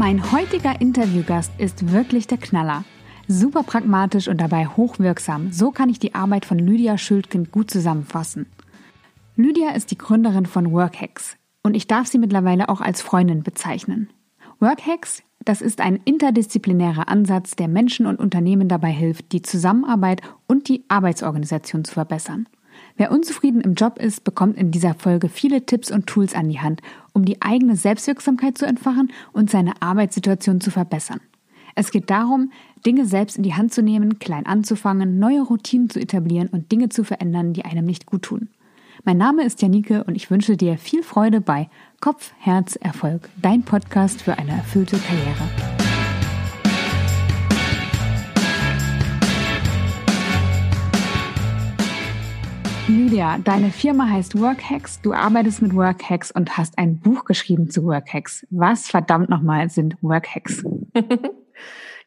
Mein heutiger Interviewgast ist wirklich der Knaller. Super pragmatisch und dabei hochwirksam. So kann ich die Arbeit von Lydia Schildkind gut zusammenfassen. Lydia ist die Gründerin von Workhacks und ich darf sie mittlerweile auch als Freundin bezeichnen. Workhacks, das ist ein interdisziplinärer Ansatz, der Menschen und Unternehmen dabei hilft, die Zusammenarbeit und die Arbeitsorganisation zu verbessern. Wer unzufrieden im Job ist, bekommt in dieser Folge viele Tipps und Tools an die Hand, um die eigene Selbstwirksamkeit zu entfachen und seine Arbeitssituation zu verbessern. Es geht darum, Dinge selbst in die Hand zu nehmen, klein anzufangen, neue Routinen zu etablieren und Dinge zu verändern, die einem nicht gut tun. Mein Name ist Janike und ich wünsche dir viel Freude bei Kopf, Herz, Erfolg, dein Podcast für eine erfüllte Karriere. Lydia, deine Firma heißt Workhacks, du arbeitest mit Workhacks und hast ein Buch geschrieben zu Workhacks. Was verdammt nochmal sind Workhacks?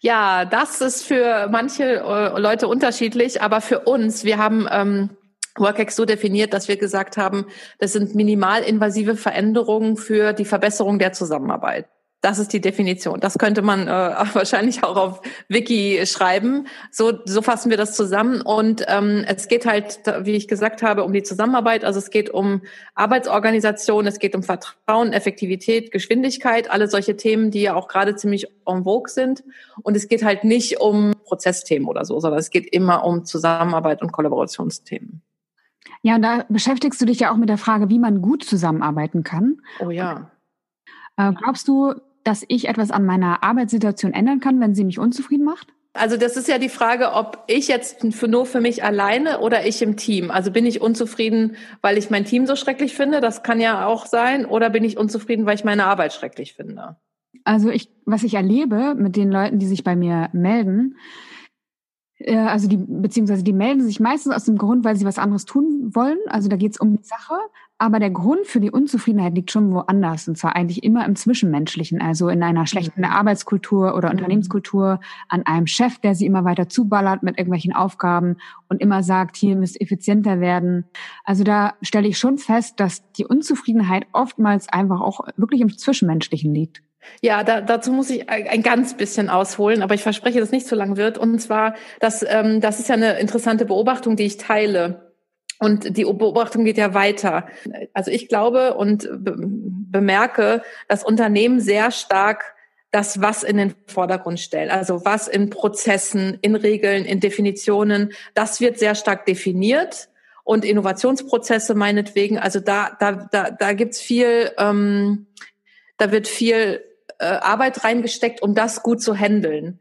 ja, das ist für manche äh, Leute unterschiedlich, aber für uns, wir haben ähm, Workex so definiert, dass wir gesagt haben, das sind minimalinvasive Veränderungen für die Verbesserung der Zusammenarbeit. Das ist die Definition. Das könnte man äh, wahrscheinlich auch auf Wiki schreiben. So, so fassen wir das zusammen. Und ähm, es geht halt, wie ich gesagt habe, um die Zusammenarbeit. Also es geht um Arbeitsorganisation, es geht um Vertrauen, Effektivität, Geschwindigkeit, alle solche Themen, die ja auch gerade ziemlich en vogue sind. Und es geht halt nicht um Prozessthemen oder so, sondern es geht immer um Zusammenarbeit und Kollaborationsthemen. Ja, und da beschäftigst du dich ja auch mit der Frage, wie man gut zusammenarbeiten kann. Oh ja. Äh, glaubst du, dass ich etwas an meiner Arbeitssituation ändern kann, wenn sie mich unzufrieden macht? Also das ist ja die Frage, ob ich jetzt für, nur für mich alleine oder ich im Team. Also bin ich unzufrieden, weil ich mein Team so schrecklich finde, das kann ja auch sein, oder bin ich unzufrieden, weil ich meine Arbeit schrecklich finde? Also ich, was ich erlebe mit den Leuten, die sich bei mir melden, äh, also die, beziehungsweise die melden sich meistens aus dem Grund, weil sie was anderes tun wollen. Also da geht es um die Sache. Aber der Grund für die Unzufriedenheit liegt schon woanders. Und zwar eigentlich immer im Zwischenmenschlichen. Also in einer schlechten mhm. Arbeitskultur oder mhm. Unternehmenskultur, an einem Chef, der sie immer weiter zuballert mit irgendwelchen Aufgaben und immer sagt, hier müsst effizienter werden. Also da stelle ich schon fest, dass die Unzufriedenheit oftmals einfach auch wirklich im Zwischenmenschlichen liegt. Ja, da, dazu muss ich ein ganz bisschen ausholen, aber ich verspreche, dass es nicht so lang wird. Und zwar, dass, ähm, das ist ja eine interessante Beobachtung, die ich teile. Und die Beobachtung geht ja weiter. Also ich glaube und be bemerke, dass Unternehmen sehr stark das Was in den Vordergrund stellen. Also was in Prozessen, in Regeln, in Definitionen, das wird sehr stark definiert. Und Innovationsprozesse meinetwegen, also da, da, da, da gibt's viel, ähm, da wird viel äh, Arbeit reingesteckt, um das gut zu handeln.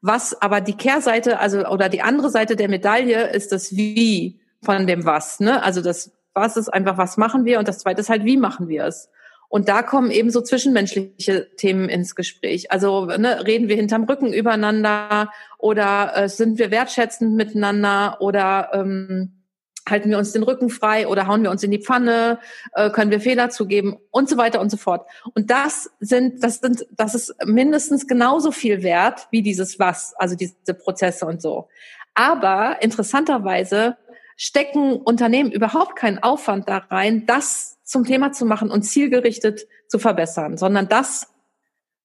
Was aber die Kehrseite, also oder die andere Seite der Medaille ist das Wie von dem Was. Ne? Also das Was ist einfach, was machen wir und das Zweite ist halt, wie machen wir es. Und da kommen eben so zwischenmenschliche Themen ins Gespräch. Also ne, reden wir hinterm Rücken übereinander oder äh, sind wir wertschätzend miteinander oder ähm, halten wir uns den Rücken frei oder hauen wir uns in die Pfanne, äh, können wir Fehler zugeben und so weiter und so fort. Und das sind, das sind, das ist mindestens genauso viel wert wie dieses Was, also diese Prozesse und so. Aber interessanterweise stecken Unternehmen überhaupt keinen Aufwand da rein, das zum Thema zu machen und zielgerichtet zu verbessern, sondern das,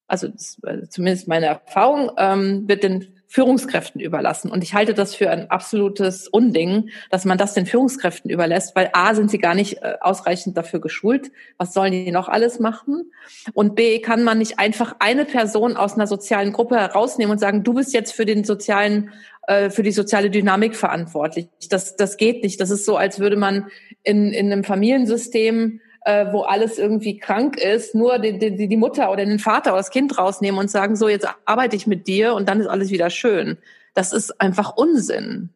also das, äh, zumindest meine Erfahrung, ähm, wird den Führungskräften überlassen. Und ich halte das für ein absolutes Unding, dass man das den Führungskräften überlässt, weil A, sind sie gar nicht äh, ausreichend dafür geschult. Was sollen die noch alles machen? Und B, kann man nicht einfach eine Person aus einer sozialen Gruppe herausnehmen und sagen, du bist jetzt für den sozialen äh, für die soziale Dynamik verantwortlich. Das, das geht nicht. Das ist so, als würde man in, in einem Familiensystem äh, wo alles irgendwie krank ist, nur die, die, die Mutter oder den Vater oder das Kind rausnehmen und sagen, so jetzt arbeite ich mit dir und dann ist alles wieder schön. Das ist einfach Unsinn.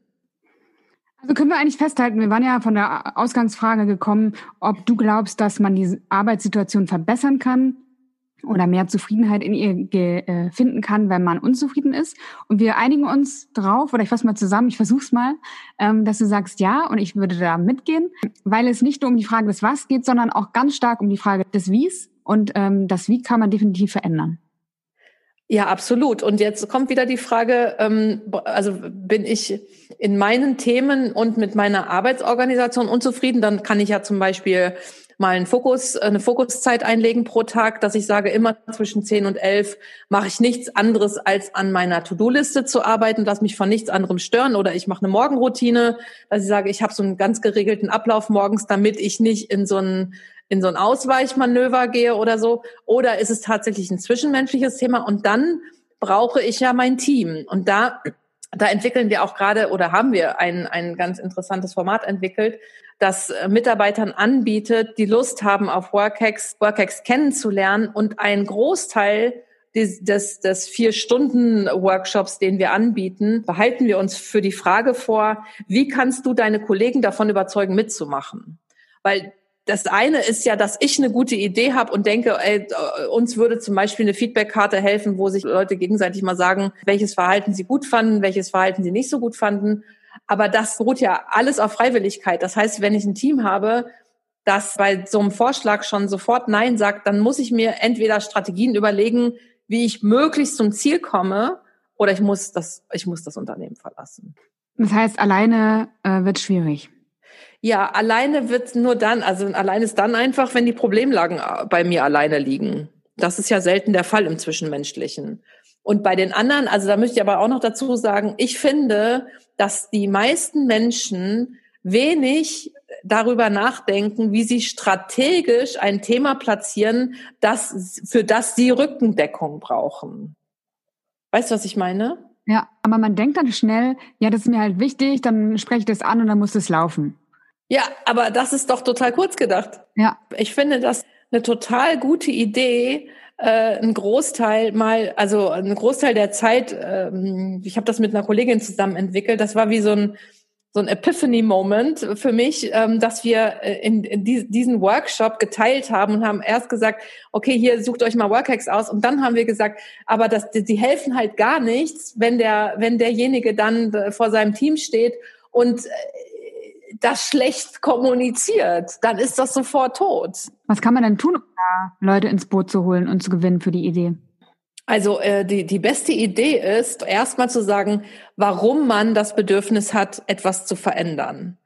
Also können wir eigentlich festhalten, wir waren ja von der Ausgangsfrage gekommen, ob du glaubst, dass man die Arbeitssituation verbessern kann oder mehr Zufriedenheit in ihr äh, finden kann, wenn man unzufrieden ist. Und wir einigen uns drauf, oder ich fasse mal zusammen, ich versuch's mal, ähm, dass du sagst ja und ich würde da mitgehen, weil es nicht nur um die Frage des Was geht, sondern auch ganz stark um die Frage des Wies. Und ähm, das Wie kann man definitiv verändern. Ja, absolut. Und jetzt kommt wieder die Frage, ähm, also bin ich in meinen Themen und mit meiner Arbeitsorganisation unzufrieden, dann kann ich ja zum Beispiel mal einen Fokus, eine Fokuszeit einlegen pro Tag, dass ich sage, immer zwischen 10 und 11 mache ich nichts anderes, als an meiner To-Do-Liste zu arbeiten, lass mich von nichts anderem stören oder ich mache eine Morgenroutine, dass ich sage, ich habe so einen ganz geregelten Ablauf morgens, damit ich nicht in so einen in so ein Ausweichmanöver gehe oder so. Oder ist es tatsächlich ein zwischenmenschliches Thema? Und dann brauche ich ja mein Team. Und da, da entwickeln wir auch gerade oder haben wir ein, ein ganz interessantes Format entwickelt, das äh, Mitarbeitern anbietet, die Lust haben, auf Workex, Workex kennenzulernen und ein Großteil des, des, des Vier-Stunden-Workshops, den wir anbieten, behalten wir uns für die Frage vor, wie kannst du deine Kollegen davon überzeugen, mitzumachen? Weil das eine ist ja, dass ich eine gute Idee habe und denke, ey, uns würde zum Beispiel eine Feedbackkarte helfen, wo sich Leute gegenseitig mal sagen, welches Verhalten sie gut fanden, welches Verhalten sie nicht so gut fanden. Aber das beruht ja alles auf Freiwilligkeit. Das heißt, wenn ich ein Team habe, das bei so einem Vorschlag schon sofort Nein sagt, dann muss ich mir entweder Strategien überlegen, wie ich möglichst zum Ziel komme, oder ich muss das, ich muss das Unternehmen verlassen. Das heißt, alleine äh, wird schwierig. Ja, alleine wird nur dann, also alleine ist dann einfach, wenn die Problemlagen äh, bei mir alleine liegen. Das ist ja selten der Fall im Zwischenmenschlichen. Und bei den anderen, also da möchte ich aber auch noch dazu sagen, ich finde, dass die meisten Menschen wenig darüber nachdenken, wie sie strategisch ein Thema platzieren, das, für das sie Rückendeckung brauchen. Weißt du, was ich meine? Ja, aber man denkt dann schnell, ja, das ist mir halt wichtig, dann spreche ich das an und dann muss es laufen. Ja, aber das ist doch total kurz gedacht. Ja. Ich finde das eine total gute Idee, äh, ein Großteil mal, also ein Großteil der Zeit, ähm, ich habe das mit einer Kollegin zusammen entwickelt, das war wie so ein so ein Epiphany-Moment für mich, ähm, dass wir äh, in, in diesen Workshop geteilt haben und haben erst gesagt, okay, hier sucht euch mal Workhacks aus. Und dann haben wir gesagt, aber das, die helfen halt gar nichts, wenn der, wenn derjenige dann äh, vor seinem Team steht. Und äh, das schlecht kommuniziert, dann ist das sofort tot. Was kann man denn tun, um da Leute ins Boot zu holen und zu gewinnen für die Idee? Also äh, die, die beste Idee ist, erstmal zu sagen, warum man das Bedürfnis hat, etwas zu verändern.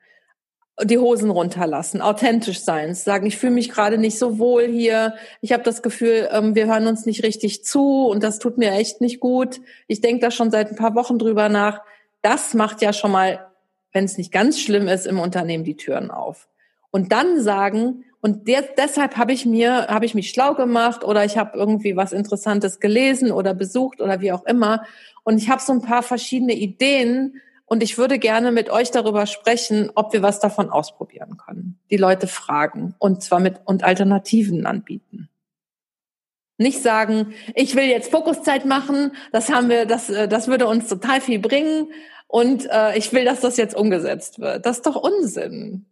Die Hosen runterlassen, authentisch sein, sagen, ich fühle mich gerade nicht so wohl hier, ich habe das Gefühl, ähm, wir hören uns nicht richtig zu und das tut mir echt nicht gut. Ich denke da schon seit ein paar Wochen drüber nach. Das macht ja schon mal wenn es nicht ganz schlimm ist, im Unternehmen die Türen auf. Und dann sagen, und der, deshalb habe ich mir, habe ich mich schlau gemacht oder ich habe irgendwie was Interessantes gelesen oder besucht oder wie auch immer. Und ich habe so ein paar verschiedene Ideen und ich würde gerne mit euch darüber sprechen, ob wir was davon ausprobieren können. Die Leute fragen und zwar mit und Alternativen anbieten. Nicht sagen, ich will jetzt Fokuszeit machen, das haben wir, das, äh, das würde uns total viel bringen und äh, ich will, dass das jetzt umgesetzt wird. Das ist doch Unsinn.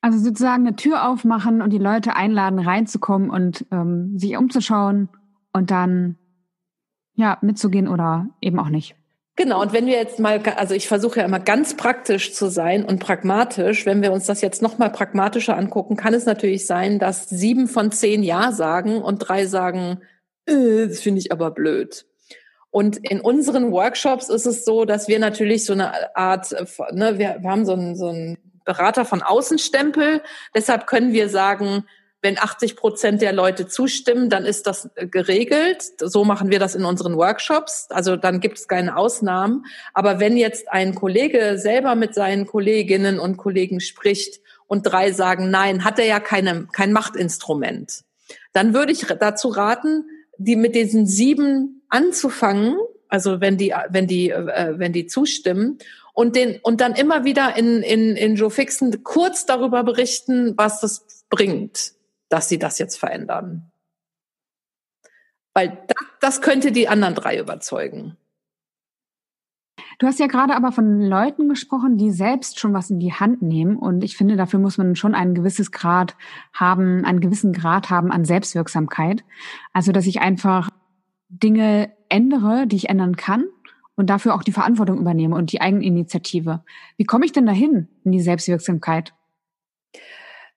Also sozusagen eine Tür aufmachen und die Leute einladen, reinzukommen und ähm, sich umzuschauen und dann ja mitzugehen oder eben auch nicht. Genau, und wenn wir jetzt mal, also ich versuche ja immer ganz praktisch zu sein und pragmatisch, wenn wir uns das jetzt nochmal pragmatischer angucken, kann es natürlich sein, dass sieben von zehn Ja sagen und drei sagen, äh, das finde ich aber blöd. Und in unseren Workshops ist es so, dass wir natürlich so eine Art, ne, wir, wir haben so einen, so einen Berater von Außenstempel. Deshalb können wir sagen, wenn 80 Prozent der Leute zustimmen, dann ist das geregelt. So machen wir das in unseren Workshops. Also dann gibt es keine Ausnahmen. Aber wenn jetzt ein Kollege selber mit seinen Kolleginnen und Kollegen spricht und drei sagen, nein, hat er ja keine, kein Machtinstrument, dann würde ich dazu raten, die mit diesen sieben anzufangen, also wenn die, wenn die, äh, wenn die zustimmen und den und dann immer wieder in in in Joe Fixen kurz darüber berichten, was das bringt, dass sie das jetzt verändern. Weil das, das könnte die anderen drei überzeugen. Du hast ja gerade aber von Leuten gesprochen, die selbst schon was in die Hand nehmen. Und ich finde, dafür muss man schon ein gewisses Grad haben, einen gewissen Grad haben an Selbstwirksamkeit. Also, dass ich einfach Dinge ändere, die ich ändern kann und dafür auch die Verantwortung übernehme und die Eigeninitiative. Wie komme ich denn dahin in die Selbstwirksamkeit?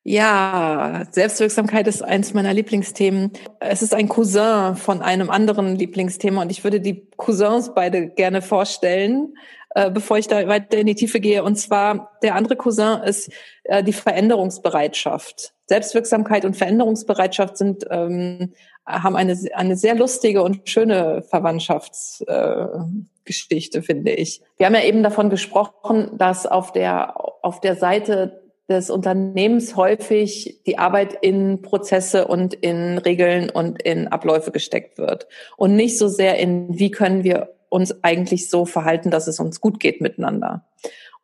Ja, Selbstwirksamkeit ist eins meiner Lieblingsthemen. Es ist ein Cousin von einem anderen Lieblingsthema und ich würde die Cousins beide gerne vorstellen, äh, bevor ich da weiter in die Tiefe gehe. Und zwar der andere Cousin ist äh, die Veränderungsbereitschaft. Selbstwirksamkeit und Veränderungsbereitschaft sind, ähm, haben eine, eine sehr lustige und schöne Verwandtschaftsgeschichte, äh, finde ich. Wir haben ja eben davon gesprochen, dass auf der, auf der Seite des Unternehmens häufig die Arbeit in Prozesse und in Regeln und in Abläufe gesteckt wird und nicht so sehr in, wie können wir uns eigentlich so verhalten, dass es uns gut geht miteinander.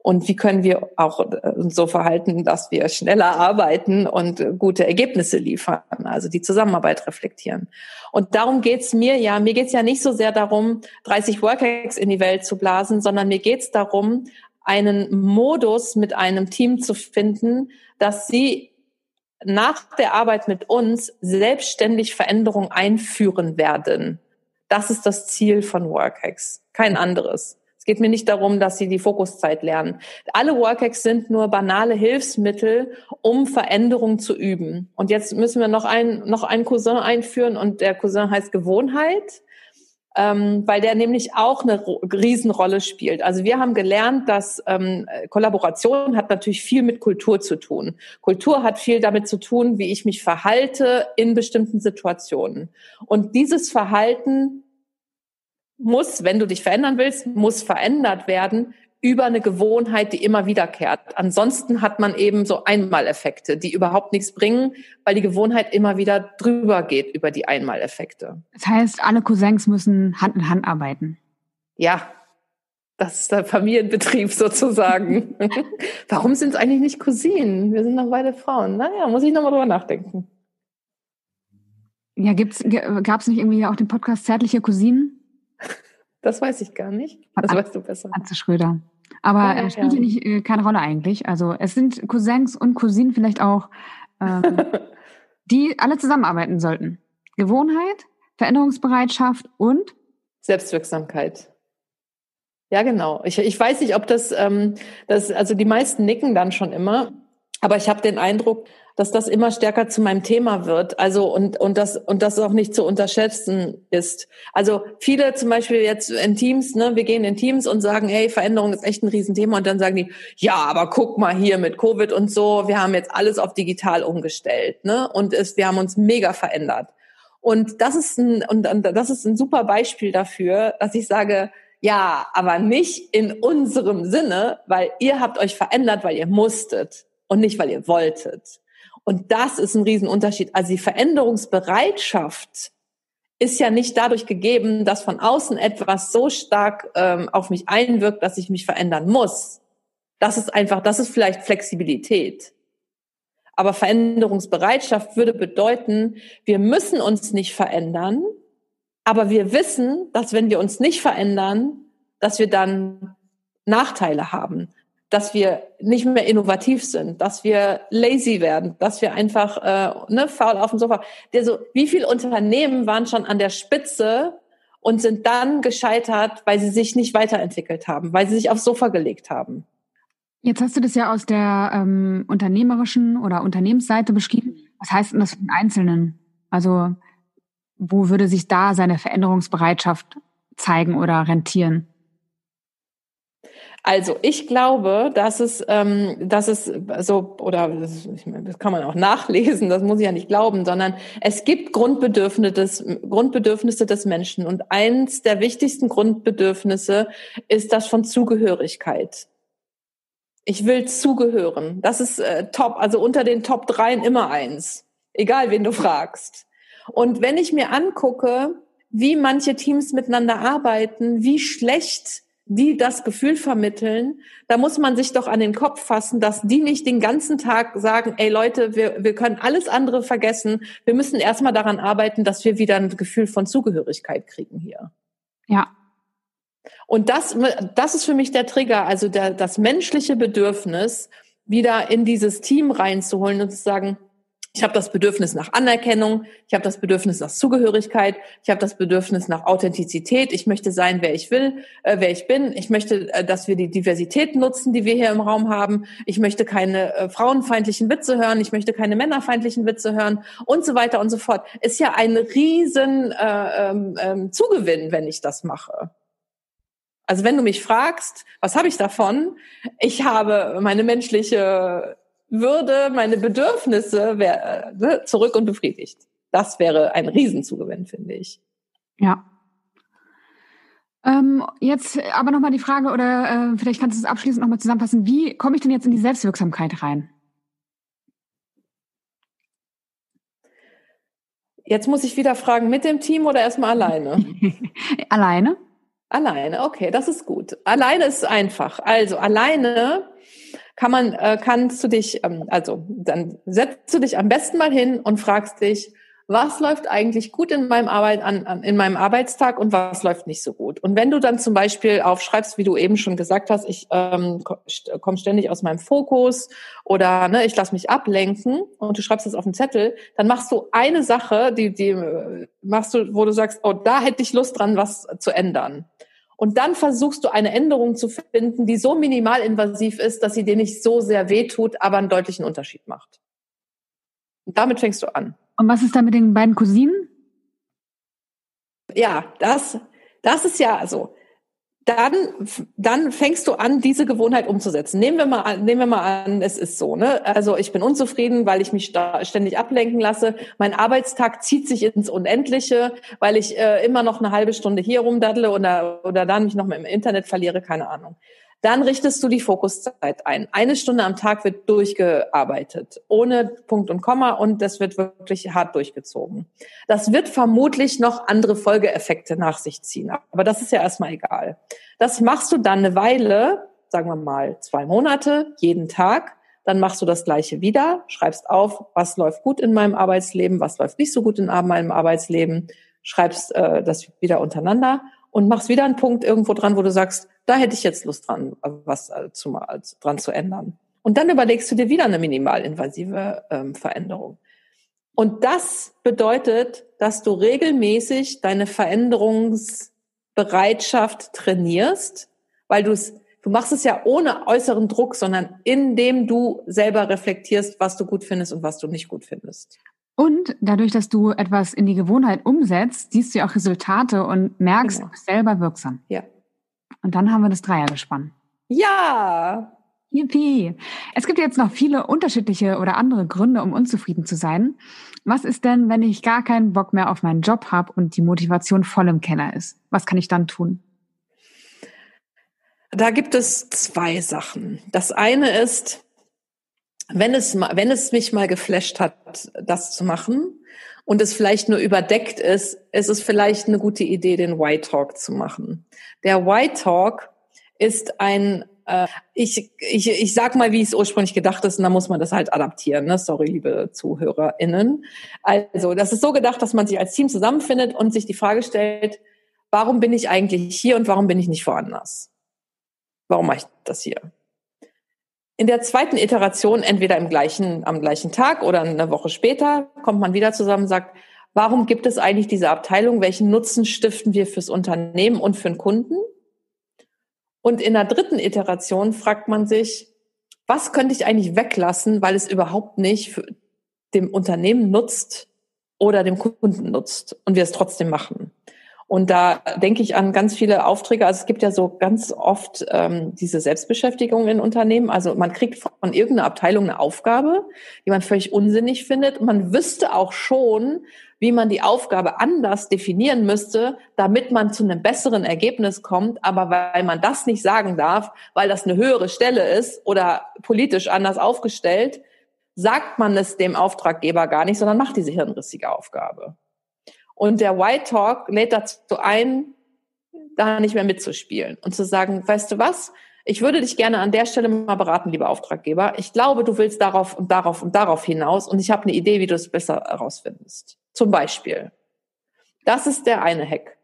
Und wie können wir auch äh, so verhalten, dass wir schneller arbeiten und gute Ergebnisse liefern, also die Zusammenarbeit reflektieren. Und darum geht's mir ja, mir geht's ja nicht so sehr darum, 30 Workhacks in die Welt zu blasen, sondern mir geht's darum, einen Modus mit einem Team zu finden, dass sie nach der Arbeit mit uns selbstständig Veränderungen einführen werden. Das ist das Ziel von Workhacks, kein anderes. Es geht mir nicht darum, dass sie die Fokuszeit lernen. Alle Workhacks sind nur banale Hilfsmittel, um Veränderungen zu üben. Und jetzt müssen wir noch einen, noch einen Cousin einführen und der Cousin heißt Gewohnheit ähm, weil der nämlich auch eine Riesenrolle spielt. Also wir haben gelernt, dass ähm, Kollaboration hat natürlich viel mit Kultur zu tun. Kultur hat viel damit zu tun, wie ich mich verhalte in bestimmten Situationen. Und dieses Verhalten muss, wenn du dich verändern willst, muss verändert werden über eine Gewohnheit, die immer wiederkehrt. Ansonsten hat man eben so Einmaleffekte, die überhaupt nichts bringen, weil die Gewohnheit immer wieder drüber geht über die Einmaleffekte. Das heißt, alle Cousins müssen Hand in Hand arbeiten. Ja, das ist der Familienbetrieb sozusagen. Warum sind es eigentlich nicht Cousinen? Wir sind doch beide Frauen. Naja, muss ich nochmal drüber nachdenken. Ja, gab es nicht irgendwie auch den Podcast Zärtliche Cousinen? Das weiß ich gar nicht. Das weißt du besser. Atze Schröder. Aber ja, ja, spielt ja nicht äh, keine Rolle eigentlich. Also es sind Cousins und Cousinen vielleicht auch, ähm, die alle zusammenarbeiten sollten. Gewohnheit, Veränderungsbereitschaft und Selbstwirksamkeit. Ja, genau. Ich, ich weiß nicht, ob das, ähm, das, also die meisten nicken dann schon immer, aber ich habe den Eindruck, dass das immer stärker zu meinem Thema wird. Also und und das und das auch nicht zu unterschätzen ist. Also viele zum Beispiel jetzt in Teams, ne, wir gehen in Teams und sagen, hey, Veränderung ist echt ein Riesenthema und dann sagen die, ja, aber guck mal hier mit Covid und so, wir haben jetzt alles auf digital umgestellt, ne, und es, wir haben uns mega verändert. Und das ist ein und, und das ist ein super Beispiel dafür, dass ich sage, ja, aber nicht in unserem Sinne, weil ihr habt euch verändert, weil ihr musstet und nicht, weil ihr wolltet. Und das ist ein Riesenunterschied. Also die Veränderungsbereitschaft ist ja nicht dadurch gegeben, dass von außen etwas so stark ähm, auf mich einwirkt, dass ich mich verändern muss. Das ist einfach, das ist vielleicht Flexibilität. Aber Veränderungsbereitschaft würde bedeuten, wir müssen uns nicht verändern, aber wir wissen, dass wenn wir uns nicht verändern, dass wir dann Nachteile haben dass wir nicht mehr innovativ sind, dass wir lazy werden, dass wir einfach äh, ne, faul auf dem Sofa. Der so, wie viele Unternehmen waren schon an der Spitze und sind dann gescheitert, weil sie sich nicht weiterentwickelt haben, weil sie sich aufs Sofa gelegt haben. Jetzt hast du das ja aus der ähm, unternehmerischen oder Unternehmensseite beschrieben. Was heißt denn das für den Einzelnen? Also wo würde sich da seine Veränderungsbereitschaft zeigen oder rentieren? Also ich glaube, dass es, ähm, dass es so oder das, das kann man auch nachlesen, das muss ich ja nicht glauben, sondern es gibt Grundbedürfnisse des, Grundbedürfnisse des Menschen und eins der wichtigsten Grundbedürfnisse ist das von Zugehörigkeit. Ich will zugehören. Das ist äh, top, also unter den Top dreien immer eins, egal wen du fragst. Und wenn ich mir angucke, wie manche Teams miteinander arbeiten, wie schlecht die das Gefühl vermitteln, da muss man sich doch an den Kopf fassen, dass die nicht den ganzen Tag sagen, ey Leute, wir, wir können alles andere vergessen. Wir müssen erstmal daran arbeiten, dass wir wieder ein Gefühl von Zugehörigkeit kriegen hier. Ja. Und das, das ist für mich der Trigger, also der, das menschliche Bedürfnis, wieder in dieses Team reinzuholen und zu sagen, ich habe das Bedürfnis nach Anerkennung, ich habe das Bedürfnis nach Zugehörigkeit, ich habe das Bedürfnis nach Authentizität, ich möchte sein, wer ich will, äh, wer ich bin, ich möchte, äh, dass wir die Diversität nutzen, die wir hier im Raum haben, ich möchte keine äh, frauenfeindlichen Witze hören, ich möchte keine männerfeindlichen Witze hören und so weiter und so fort. Ist ja ein riesen äh, ähm, ähm Zugewinn, wenn ich das mache. Also wenn du mich fragst, was habe ich davon? Ich habe meine menschliche würde meine Bedürfnisse wär, äh, zurück und befriedigt. Das wäre ein Riesenzugewinn, finde ich. Ja. Ähm, jetzt aber nochmal die Frage, oder äh, vielleicht kannst du es abschließend nochmal zusammenfassen. Wie komme ich denn jetzt in die Selbstwirksamkeit rein? Jetzt muss ich wieder fragen, mit dem Team oder erstmal alleine? alleine. Alleine, okay, das ist gut. Alleine ist einfach. Also alleine kann man, äh, kannst du dich, ähm, also dann setzt du dich am besten mal hin und fragst dich, was läuft eigentlich gut in meinem Arbeit an, an, in meinem Arbeitstag und was läuft nicht so gut. Und wenn du dann zum Beispiel aufschreibst, wie du eben schon gesagt hast, ich ähm, komme ständig aus meinem Fokus oder ne, ich lasse mich ablenken und du schreibst das auf den Zettel, dann machst du eine Sache, die, die äh, machst du, wo du sagst, oh, da hätte ich Lust dran, was zu ändern. Und dann versuchst du eine Änderung zu finden, die so minimalinvasiv ist, dass sie dir nicht so sehr wehtut, aber einen deutlichen Unterschied macht. Und damit fängst du an. Und was ist da mit den beiden Cousinen? Ja, das, das ist ja so. Dann, dann fängst du an, diese Gewohnheit umzusetzen. Nehmen wir mal an, nehmen wir mal an, es ist so, ne? Also ich bin unzufrieden, weil ich mich ständig ablenken lasse. Mein Arbeitstag zieht sich ins Unendliche, weil ich äh, immer noch eine halbe Stunde hier rumdaddle oder, oder dann mich noch mal im Internet verliere, keine Ahnung. Dann richtest du die Fokuszeit ein. Eine Stunde am Tag wird durchgearbeitet, ohne Punkt und Komma und das wird wirklich hart durchgezogen. Das wird vermutlich noch andere Folgeeffekte nach sich ziehen, aber das ist ja erstmal egal. Das machst du dann eine Weile, sagen wir mal zwei Monate, jeden Tag. Dann machst du das Gleiche wieder, schreibst auf, was läuft gut in meinem Arbeitsleben, was läuft nicht so gut in meinem Arbeitsleben, schreibst äh, das wieder untereinander und machst wieder einen Punkt irgendwo dran, wo du sagst, da hätte ich jetzt Lust dran, was äh, zu, dran zu ändern. Und dann überlegst du dir wieder eine minimalinvasive ähm, Veränderung. Und das bedeutet, dass du regelmäßig deine Veränderungsbereitschaft trainierst, weil du es, du machst es ja ohne äußeren Druck, sondern indem du selber reflektierst, was du gut findest und was du nicht gut findest. Und dadurch, dass du etwas in die Gewohnheit umsetzt, siehst du ja auch Resultate und merkst, genau. du bist selber wirksam. Ja. Und dann haben wir das Dreiergespann. Ja! Yippie! Es gibt jetzt noch viele unterschiedliche oder andere Gründe, um unzufrieden zu sein. Was ist denn, wenn ich gar keinen Bock mehr auf meinen Job habe und die Motivation voll im Keller ist? Was kann ich dann tun? Da gibt es zwei Sachen. Das eine ist, wenn es, wenn es mich mal geflasht hat, das zu machen und es vielleicht nur überdeckt ist, ist es vielleicht eine gute Idee, den White Talk zu machen. Der White Talk ist ein äh, ich, ich, ich sag mal, wie es ursprünglich gedacht ist, und dann muss man das halt adaptieren. Ne? Sorry, liebe ZuhörerInnen. Also, das ist so gedacht, dass man sich als Team zusammenfindet und sich die Frage stellt, warum bin ich eigentlich hier und warum bin ich nicht woanders? Warum mache ich das hier? In der zweiten Iteration, entweder im gleichen, am gleichen Tag oder eine Woche später, kommt man wieder zusammen und sagt, warum gibt es eigentlich diese Abteilung? Welchen Nutzen stiften wir fürs Unternehmen und für den Kunden? Und in der dritten Iteration fragt man sich, was könnte ich eigentlich weglassen, weil es überhaupt nicht dem Unternehmen nutzt oder dem Kunden nutzt und wir es trotzdem machen? Und da denke ich an ganz viele Aufträge. Also es gibt ja so ganz oft ähm, diese Selbstbeschäftigung in Unternehmen. Also man kriegt von irgendeiner Abteilung eine Aufgabe, die man völlig unsinnig findet. Man wüsste auch schon, wie man die Aufgabe anders definieren müsste, damit man zu einem besseren Ergebnis kommt. Aber weil man das nicht sagen darf, weil das eine höhere Stelle ist oder politisch anders aufgestellt, sagt man es dem Auftraggeber gar nicht, sondern macht diese hirnrissige Aufgabe. Und der White Talk lädt dazu ein, da nicht mehr mitzuspielen und zu sagen, weißt du was? Ich würde dich gerne an der Stelle mal beraten, lieber Auftraggeber. Ich glaube, du willst darauf und darauf und darauf hinaus und ich habe eine Idee, wie du es besser herausfindest. Zum Beispiel. Das ist der eine Hack.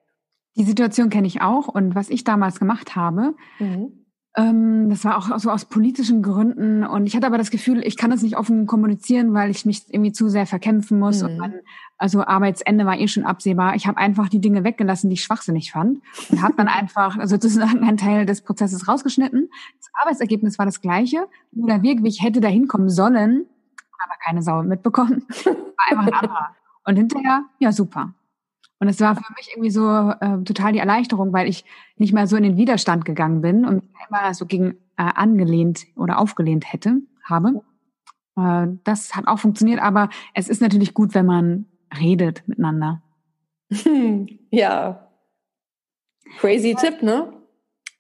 Die Situation kenne ich auch und was ich damals gemacht habe, mhm. Ähm, das war auch so aus politischen Gründen. Und ich hatte aber das Gefühl, ich kann das nicht offen kommunizieren, weil ich mich irgendwie zu sehr verkämpfen muss. Mhm. Und mein, also Arbeitsende war eh schon absehbar. Ich habe einfach die Dinge weggelassen, die ich schwachsinnig fand. Und habe dann einfach sozusagen einen Teil des Prozesses rausgeschnitten. Das Arbeitsergebnis war das gleiche. Nur der Weg, wie ich hätte da hinkommen sollen, aber keine Sau mitbekommen, war einfach ein anderer. Und hinterher, ja super. Und es war für mich irgendwie so äh, total die Erleichterung, weil ich nicht mal so in den Widerstand gegangen bin und immer so gegen äh, angelehnt oder aufgelehnt hätte, habe. Äh, das hat auch funktioniert, aber es ist natürlich gut, wenn man redet miteinander. ja. Crazy Tipp, ne?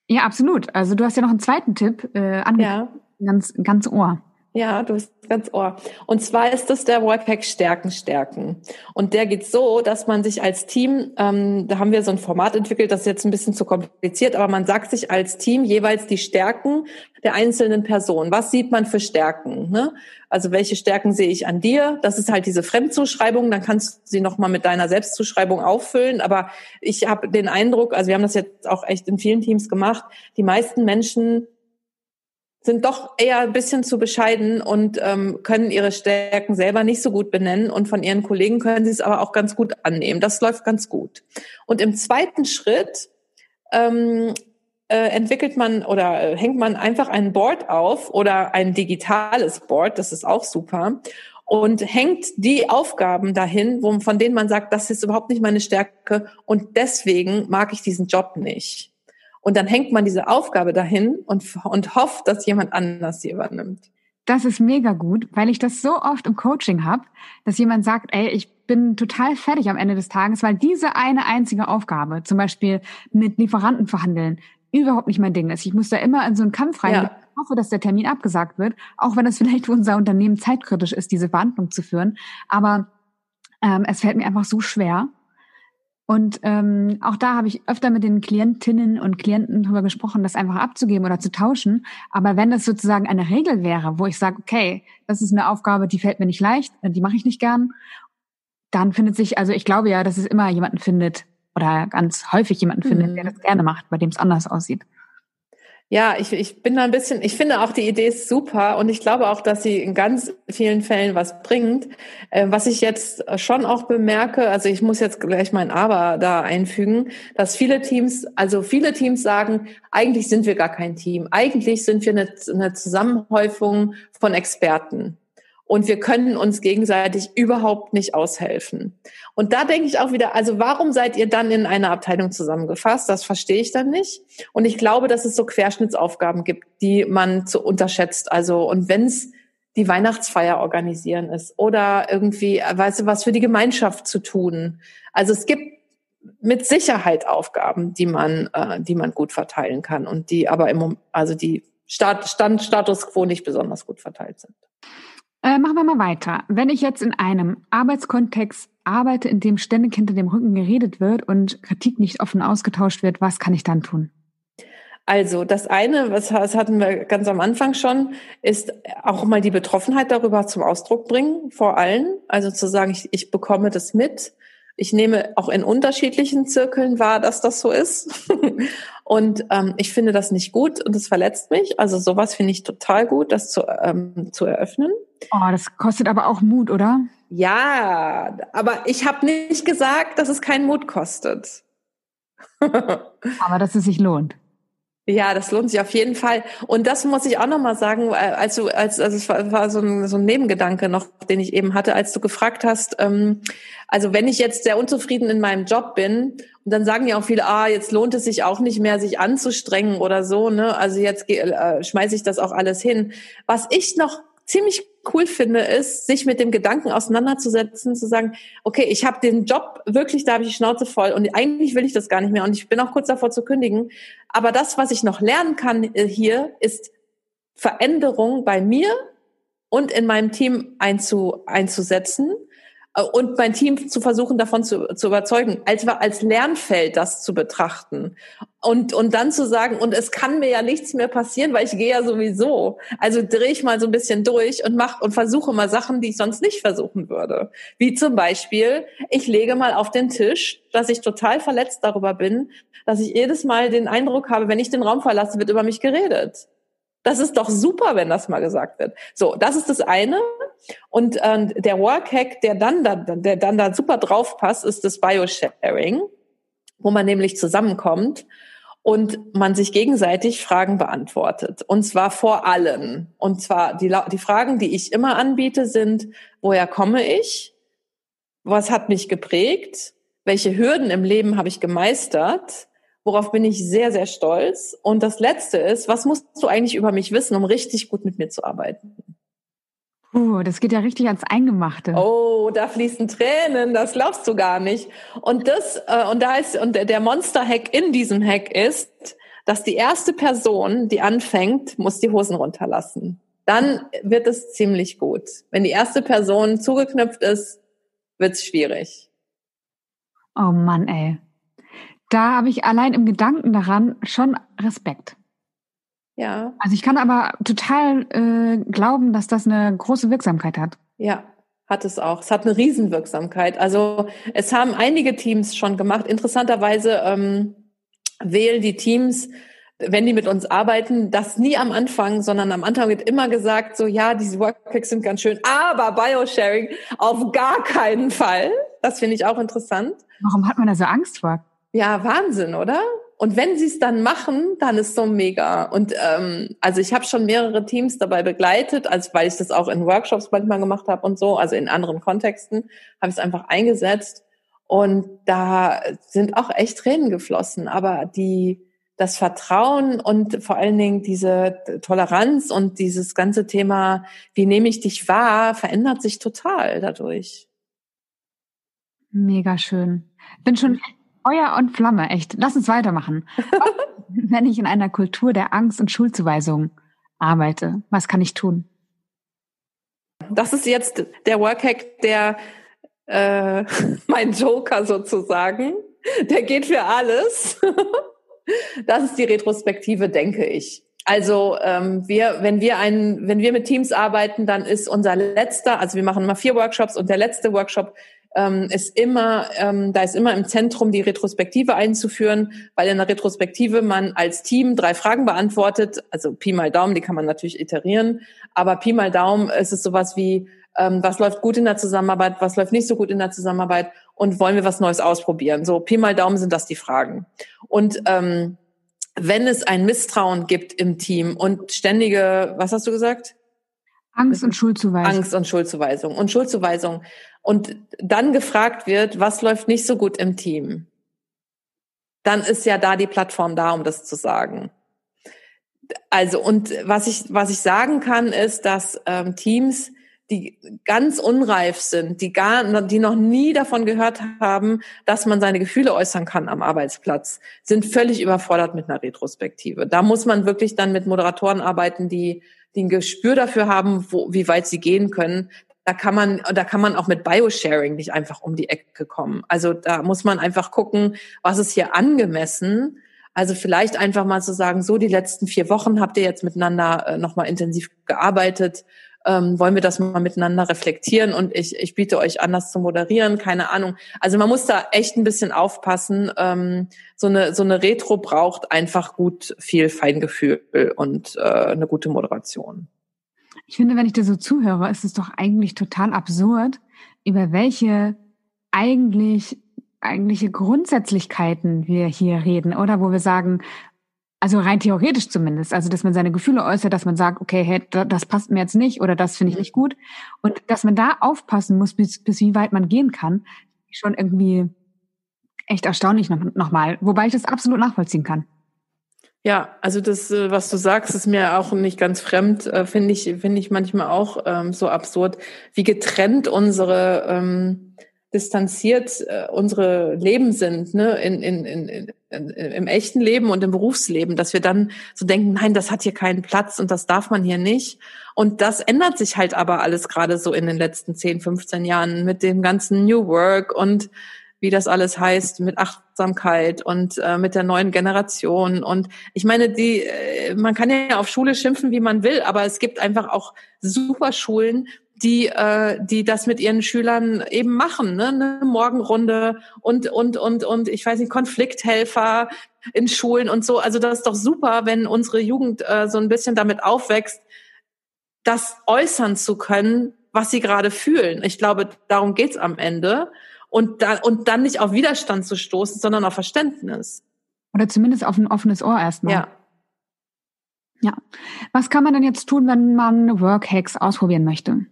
Ja, absolut. Also du hast ja noch einen zweiten Tipp äh, angekündigt. Ja. Ganz, ganz Ohr. Ja, du bist ganz ohr. Und zwar ist das der Workhack Stärken stärken. Und der geht so, dass man sich als Team, ähm, da haben wir so ein Format entwickelt, das ist jetzt ein bisschen zu kompliziert, aber man sagt sich als Team jeweils die Stärken der einzelnen Person. Was sieht man für Stärken? Ne? Also welche Stärken sehe ich an dir? Das ist halt diese Fremdzuschreibung. Dann kannst du sie nochmal mit deiner Selbstzuschreibung auffüllen. Aber ich habe den Eindruck, also wir haben das jetzt auch echt in vielen Teams gemacht, die meisten Menschen sind doch eher ein bisschen zu bescheiden und ähm, können ihre Stärken selber nicht so gut benennen und von ihren Kollegen können sie es aber auch ganz gut annehmen. Das läuft ganz gut. Und im zweiten Schritt ähm, äh, entwickelt man oder äh, hängt man einfach ein Board auf oder ein digitales Board, das ist auch super, und hängt die Aufgaben dahin, wo, von denen man sagt, das ist überhaupt nicht meine Stärke und deswegen mag ich diesen Job nicht. Und dann hängt man diese Aufgabe dahin und, und hofft, dass jemand anders sie übernimmt. Das ist mega gut, weil ich das so oft im Coaching habe, dass jemand sagt, ey, ich bin total fertig am Ende des Tages, weil diese eine einzige Aufgabe, zum Beispiel mit Lieferanten verhandeln, überhaupt nicht mein Ding ist. Ich muss da immer in so einen Kampf rein. Ja. Ich hoffe, dass der Termin abgesagt wird, auch wenn es vielleicht für unser Unternehmen zeitkritisch ist, diese Verhandlung zu führen. Aber ähm, es fällt mir einfach so schwer. Und ähm, auch da habe ich öfter mit den Klientinnen und Klienten darüber gesprochen, das einfach abzugeben oder zu tauschen. Aber wenn das sozusagen eine Regel wäre, wo ich sage, okay, das ist eine Aufgabe, die fällt mir nicht leicht, äh, die mache ich nicht gern, dann findet sich, also ich glaube ja, dass es immer jemanden findet oder ganz häufig jemanden findet, mhm. der das gerne macht, bei dem es anders aussieht. Ja, ich, ich bin da ein bisschen, ich finde auch die Idee ist super und ich glaube auch, dass sie in ganz vielen Fällen was bringt. Äh, was ich jetzt schon auch bemerke, also ich muss jetzt gleich mein Aber da einfügen, dass viele Teams, also viele Teams sagen, eigentlich sind wir gar kein Team. Eigentlich sind wir eine, eine Zusammenhäufung von Experten und wir können uns gegenseitig überhaupt nicht aushelfen. Und da denke ich auch wieder, also warum seid ihr dann in einer Abteilung zusammengefasst? Das verstehe ich dann nicht. Und ich glaube, dass es so Querschnittsaufgaben gibt, die man zu unterschätzt. Also und wenn es die Weihnachtsfeier organisieren ist oder irgendwie, weißt du, was für die Gemeinschaft zu tun. Also es gibt mit Sicherheit Aufgaben, die man, äh, die man gut verteilen kann und die aber im, also die Stand, Stand, Status quo nicht besonders gut verteilt sind. Äh, machen wir mal weiter. Wenn ich jetzt in einem Arbeitskontext arbeite, in dem ständig hinter dem Rücken geredet wird und Kritik nicht offen ausgetauscht wird, was kann ich dann tun? Also das eine, was das hatten wir ganz am Anfang schon, ist auch mal die Betroffenheit darüber zum Ausdruck bringen, vor allen. Also zu sagen, ich, ich bekomme das mit. Ich nehme auch in unterschiedlichen Zirkeln wahr, dass das so ist. und ähm, ich finde das nicht gut und es verletzt mich. Also sowas finde ich total gut, das zu, ähm, zu eröffnen. Oh, das kostet aber auch Mut, oder? Ja, aber ich habe nicht gesagt, dass es keinen Mut kostet. aber dass es sich lohnt. Ja, das lohnt sich auf jeden Fall. Und das muss ich auch nochmal sagen, als du, als, also es war, war so, ein, so ein Nebengedanke noch, den ich eben hatte, als du gefragt hast, ähm, also wenn ich jetzt sehr unzufrieden in meinem Job bin, und dann sagen ja auch viele, ah, jetzt lohnt es sich auch nicht mehr, sich anzustrengen oder so, ne? Also jetzt äh, schmeiße ich das auch alles hin. Was ich noch ziemlich cool finde, ist, sich mit dem Gedanken auseinanderzusetzen, zu sagen, okay, ich habe den Job wirklich, da habe ich die Schnauze voll und eigentlich will ich das gar nicht mehr und ich bin auch kurz davor zu kündigen. Aber das, was ich noch lernen kann äh, hier, ist Veränderung bei mir und in meinem Team einzu, einzusetzen und mein Team zu versuchen, davon zu, zu überzeugen, als, als Lernfeld das zu betrachten. Und, und dann zu sagen, und es kann mir ja nichts mehr passieren, weil ich gehe ja sowieso. Also drehe ich mal so ein bisschen durch und mach und versuche mal Sachen, die ich sonst nicht versuchen würde. Wie zum Beispiel, ich lege mal auf den Tisch, dass ich total verletzt darüber bin, dass ich jedes Mal den Eindruck habe, wenn ich den Raum verlasse, wird über mich geredet. Das ist doch super, wenn das mal gesagt wird. So, das ist das eine. Und äh, der Workhack, der dann da, der dann da super drauf passt, ist das Biosharing, wo man nämlich zusammenkommt und man sich gegenseitig Fragen beantwortet. Und zwar vor allen. Und zwar die, die Fragen, die ich immer anbiete, sind, woher komme ich? Was hat mich geprägt? Welche Hürden im Leben habe ich gemeistert? Worauf bin ich sehr, sehr stolz. Und das Letzte ist, was musst du eigentlich über mich wissen, um richtig gut mit mir zu arbeiten? Puh, das geht ja richtig ans Eingemachte. Oh, da fließen Tränen, das glaubst du gar nicht. Und das, äh, und da ist, und der Monster-Hack in diesem Hack ist, dass die erste Person, die anfängt, muss die Hosen runterlassen. Dann wird es ziemlich gut. Wenn die erste Person zugeknüpft ist, wird's schwierig. Oh Mann, ey. Da habe ich allein im Gedanken daran schon Respekt. Ja. Also ich kann aber total äh, glauben, dass das eine große Wirksamkeit hat. Ja, hat es auch. Es hat eine Riesenwirksamkeit. Also es haben einige Teams schon gemacht. Interessanterweise ähm, wählen die Teams, wenn die mit uns arbeiten, das nie am Anfang, sondern am Anfang wird immer gesagt, so ja, diese Workpacks sind ganz schön, aber Biosharing auf gar keinen Fall. Das finde ich auch interessant. Warum hat man da so Angst vor? Ja, Wahnsinn, oder? Und wenn sie es dann machen, dann ist so mega. Und ähm, also ich habe schon mehrere Teams dabei begleitet, also weil ich das auch in Workshops manchmal gemacht habe und so, also in anderen Kontexten, habe ich es einfach eingesetzt. Und da sind auch echt Tränen geflossen. Aber die, das Vertrauen und vor allen Dingen diese Toleranz und dieses ganze Thema, wie nehme ich dich wahr, verändert sich total dadurch. Mega schön. Bin schon Feuer und Flamme, echt. Lass uns weitermachen. Wenn ich in einer Kultur der Angst und Schuldzuweisung arbeite, was kann ich tun? Das ist jetzt der Workhack, der äh, mein Joker sozusagen. Der geht für alles. das ist die Retrospektive, denke ich. Also ähm, wir, wenn wir einen, wenn wir mit Teams arbeiten, dann ist unser letzter, also wir machen immer vier Workshops und der letzte Workshop ähm, ist immer, ähm, da ist immer im Zentrum die Retrospektive einzuführen, weil in der Retrospektive man als Team drei Fragen beantwortet, also Pi mal Daumen, die kann man natürlich iterieren, aber Pi mal Daumen ist es sowas wie, ähm, was läuft gut in der Zusammenarbeit, was läuft nicht so gut in der Zusammenarbeit und wollen wir was Neues ausprobieren. So Pi mal Daumen sind das die Fragen. Und ähm, wenn es ein Misstrauen gibt im Team und ständige, was hast du gesagt? Angst und Schuldzuweisung. Angst und Schuldzuweisung. Und Schuldzuweisung und dann gefragt wird, was läuft nicht so gut im Team, dann ist ja da die Plattform da, um das zu sagen. Also und was ich was ich sagen kann, ist, dass ähm, Teams, die ganz unreif sind, die gar, die noch nie davon gehört haben, dass man seine Gefühle äußern kann am Arbeitsplatz, sind völlig überfordert mit einer Retrospektive. Da muss man wirklich dann mit Moderatoren arbeiten, die die ein Gespür dafür haben, wo, wie weit sie gehen können, da kann man, da kann man auch mit Biosharing nicht einfach um die Ecke kommen. Also da muss man einfach gucken, was ist hier angemessen. Also vielleicht einfach mal zu sagen, so die letzten vier Wochen habt ihr jetzt miteinander äh, nochmal intensiv gearbeitet. Ähm, wollen wir das mal miteinander reflektieren und ich, ich biete euch an, das zu moderieren, keine Ahnung. Also man muss da echt ein bisschen aufpassen. Ähm, so eine so eine Retro braucht einfach gut viel Feingefühl und äh, eine gute Moderation. Ich finde, wenn ich dir so zuhöre, ist es doch eigentlich total absurd, über welche eigentlich eigentliche Grundsätzlichkeiten wir hier reden, oder wo wir sagen, also rein theoretisch zumindest, also dass man seine Gefühle äußert, dass man sagt, okay, hey, das passt mir jetzt nicht oder das finde ich nicht gut. Und dass man da aufpassen muss, bis, bis wie weit man gehen kann, schon irgendwie echt erstaunlich nochmal, noch wobei ich das absolut nachvollziehen kann. Ja, also das, äh, was du sagst, ist mir auch nicht ganz fremd, äh, finde ich, finde ich manchmal auch ähm, so absurd, wie getrennt unsere ähm, distanziert äh, unsere Leben sind, ne, in, in, in, in, im echten Leben und im Berufsleben, dass wir dann so denken, nein, das hat hier keinen Platz und das darf man hier nicht. Und das ändert sich halt aber alles gerade so in den letzten 10, 15 Jahren mit dem ganzen New Work und wie das alles heißt, mit Achtsamkeit und äh, mit der neuen Generation. Und ich meine, die, äh, man kann ja auf Schule schimpfen, wie man will, aber es gibt einfach auch super Schulen, die, äh, die das mit ihren Schülern eben machen, ne? Eine Morgenrunde und, und, und, und, ich weiß nicht, Konflikthelfer in Schulen und so. Also das ist doch super, wenn unsere Jugend äh, so ein bisschen damit aufwächst, das äußern zu können, was sie gerade fühlen. Ich glaube, darum geht's am Ende und dann, und dann nicht auf Widerstand zu stoßen, sondern auf Verständnis. Oder zumindest auf ein offenes Ohr erstmal. Ja. Ja. Was kann man denn jetzt tun, wenn man Workhacks ausprobieren möchte?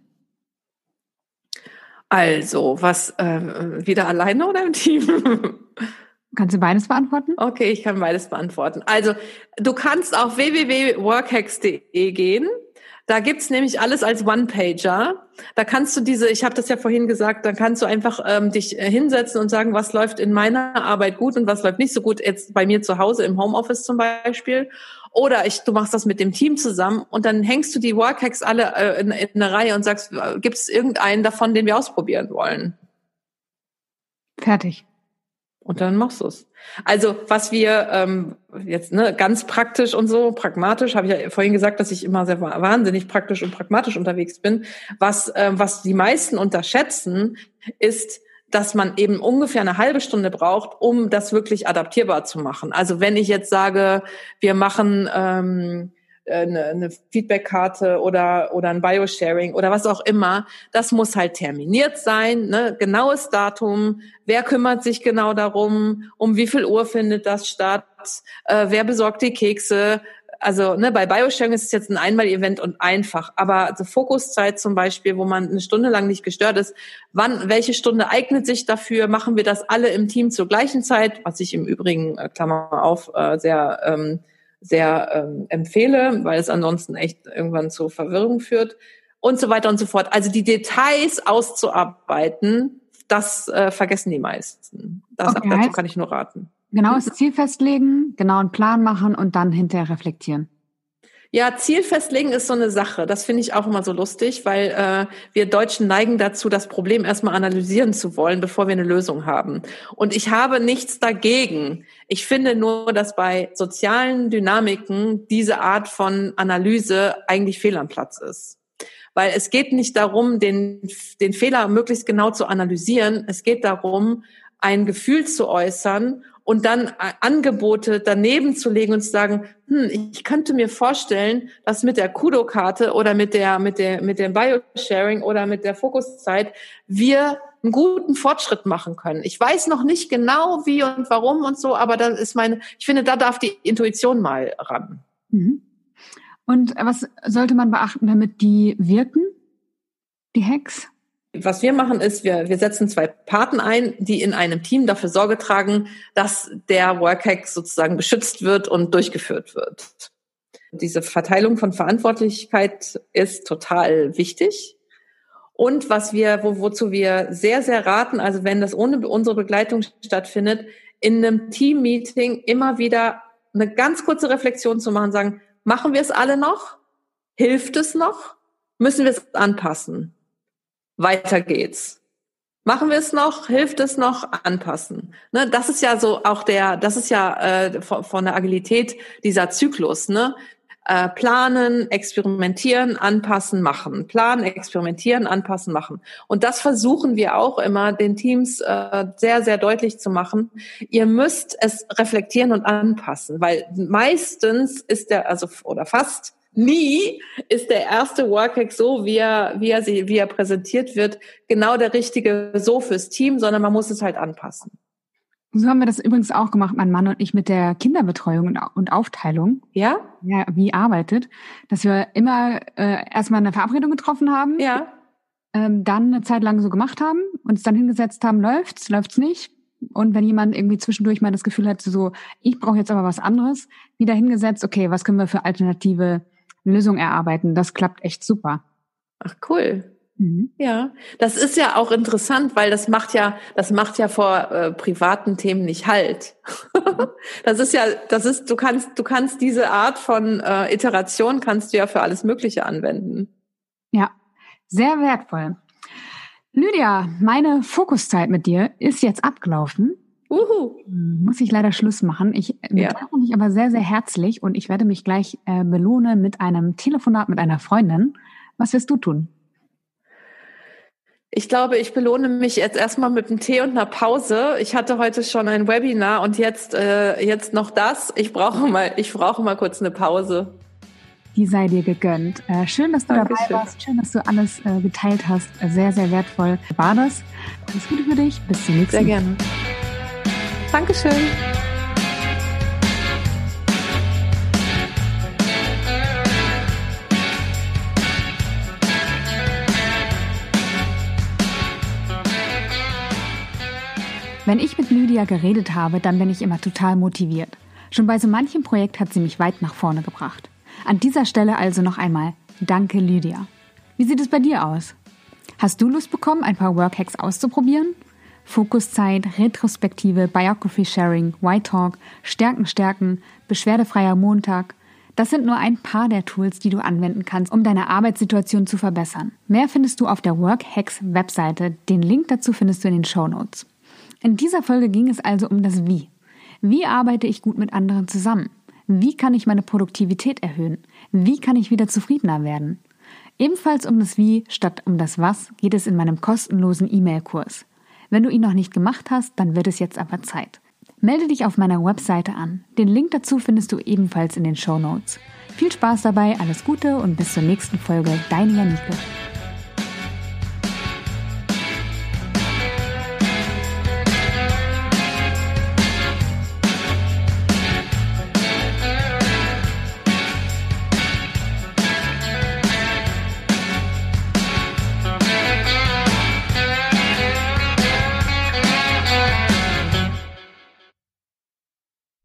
Also, was äh, wieder alleine oder im Team? Kannst du beides beantworten? Okay, ich kann beides beantworten. Also, du kannst auf www.workhacks.de gehen Da gibt's nämlich alles als One-Pager. Da kannst du diese, ich habe das ja vorhin gesagt, da kannst du einfach ähm, dich äh, hinsetzen und sagen, was läuft in meiner Arbeit gut und was läuft nicht so gut, jetzt bei mir zu Hause im Homeoffice zum Beispiel. Oder ich, du machst das mit dem Team zusammen und dann hängst du die Workhacks alle äh, in, in eine Reihe und sagst, äh, gibt es irgendeinen davon, den wir ausprobieren wollen? Fertig. Und dann machst du es. Also was wir ähm, jetzt ne, ganz praktisch und so, pragmatisch, habe ich ja vorhin gesagt, dass ich immer sehr wahnsinnig praktisch und pragmatisch unterwegs bin. Was, ähm, was die meisten unterschätzen, ist, dass man eben ungefähr eine halbe Stunde braucht, um das wirklich adaptierbar zu machen. Also wenn ich jetzt sage, wir machen ähm, eine, eine Feedbackkarte oder, oder ein Biosharing oder was auch immer. Das muss halt terminiert sein, ne? genaues Datum, wer kümmert sich genau darum, um wie viel Uhr findet das statt, äh, wer besorgt die Kekse. Also ne, bei Biosharing ist es jetzt ein Einmal-Event und einfach, aber die Fokuszeit zum Beispiel, wo man eine Stunde lang nicht gestört ist, wann, welche Stunde eignet sich dafür? Machen wir das alle im Team zur gleichen Zeit, was ich im Übrigen, äh, Klammer auf, äh, sehr ähm, sehr ähm, empfehle, weil es ansonsten echt irgendwann zu Verwirrung führt und so weiter und so fort. Also die Details auszuarbeiten, das äh, vergessen die meisten. Das, okay, dazu kann ich nur raten. Genau das Ziel festlegen, genau einen Plan machen und dann hinterher reflektieren. Ja, Ziel festlegen ist so eine Sache. Das finde ich auch immer so lustig, weil äh, wir Deutschen neigen dazu, das Problem erstmal analysieren zu wollen, bevor wir eine Lösung haben. Und ich habe nichts dagegen. Ich finde nur, dass bei sozialen Dynamiken diese Art von Analyse eigentlich fehl am Platz ist. Weil es geht nicht darum, den, den Fehler möglichst genau zu analysieren. Es geht darum, ein Gefühl zu äußern und dann äh, Angebote daneben zu legen und zu sagen, hm, ich könnte mir vorstellen, dass mit der Kudo-Karte oder mit der, mit der, mit dem Biosharing oder mit der Fokuszeit wir einen guten Fortschritt machen können. Ich weiß noch nicht genau wie und warum und so, aber das ist meine, ich finde, da darf die Intuition mal ran. Mhm. Und was sollte man beachten, damit die wirken, die Hacks? Was wir machen ist, wir, wir setzen zwei Paten ein, die in einem Team dafür Sorge tragen, dass der Workhack sozusagen beschützt wird und durchgeführt wird. Diese Verteilung von Verantwortlichkeit ist total wichtig. Und was wir, wo, wozu wir sehr, sehr raten, also wenn das ohne unsere Begleitung stattfindet, in einem Team-Meeting immer wieder eine ganz kurze Reflexion zu machen, sagen, machen wir es alle noch? Hilft es noch? Müssen wir es anpassen? Weiter geht's. Machen wir es noch? Hilft es noch? Anpassen. Ne, das ist ja so auch der, das ist ja äh, von, von der Agilität dieser Zyklus. Ne? Äh, planen, experimentieren, anpassen, machen. Planen, experimentieren, anpassen, machen. Und das versuchen wir auch immer den Teams äh, sehr, sehr deutlich zu machen. Ihr müsst es reflektieren und anpassen, weil meistens ist der, also oder fast nie ist der erste Workhack so, wie er, wie er, sie, wie er präsentiert wird, genau der richtige so fürs Team, sondern man muss es halt anpassen. So haben wir das übrigens auch gemacht, mein Mann und ich, mit der Kinderbetreuung und Aufteilung. Ja? Ja, wie arbeitet. Dass wir immer äh, erstmal eine Verabredung getroffen haben. Ja. Ähm, dann eine Zeit lang so gemacht haben, uns dann hingesetzt haben, läuft's, läuft's nicht. Und wenn jemand irgendwie zwischendurch mal das Gefühl hat, so, ich brauche jetzt aber was anderes, wieder hingesetzt, okay, was können wir für alternative Lösung erarbeiten. Das klappt echt super. Ach cool. Mhm. Ja, das ist ja auch interessant, weil das macht ja, das macht ja vor äh, privaten Themen nicht halt. das ist ja, das ist, du kannst, du kannst diese Art von äh, Iteration kannst du ja für alles Mögliche anwenden. Ja, sehr wertvoll. Lydia, meine Fokuszeit mit dir ist jetzt abgelaufen. Uhu. Muss ich leider Schluss machen. Ich bedanke ja. mich aber sehr, sehr herzlich und ich werde mich gleich äh, belohnen mit einem Telefonat mit einer Freundin. Was wirst du tun? Ich glaube, ich belohne mich jetzt erstmal mit einem Tee und einer Pause. Ich hatte heute schon ein Webinar und jetzt, äh, jetzt noch das. Ich brauche mal, ich brauche mal kurz eine Pause. Die sei dir gegönnt. Äh, schön, dass du Dankeschön. dabei warst. Schön, dass du alles äh, geteilt hast. Sehr, sehr wertvoll war das. Alles Gute für dich. Bis zum nächsten Mal. Sehr gerne. Dankeschön. Wenn ich mit Lydia geredet habe, dann bin ich immer total motiviert. Schon bei so manchem Projekt hat sie mich weit nach vorne gebracht. An dieser Stelle also noch einmal Danke, Lydia. Wie sieht es bei dir aus? Hast du Lust bekommen, ein paar Workhacks auszuprobieren? Fokuszeit, Retrospektive, Biography Sharing, White Talk, Stärken stärken, beschwerdefreier Montag. Das sind nur ein paar der Tools, die du anwenden kannst, um deine Arbeitssituation zu verbessern. Mehr findest du auf der Workhacks Webseite. Den Link dazu findest du in den Show Notes. In dieser Folge ging es also um das Wie. Wie arbeite ich gut mit anderen zusammen? Wie kann ich meine Produktivität erhöhen? Wie kann ich wieder zufriedener werden? Ebenfalls um das Wie statt um das Was geht es in meinem kostenlosen E-Mail-Kurs. Wenn du ihn noch nicht gemacht hast, dann wird es jetzt aber Zeit. Melde dich auf meiner Webseite an. Den Link dazu findest du ebenfalls in den Show Notes. Viel Spaß dabei, alles Gute und bis zur nächsten Folge. Deine Janike.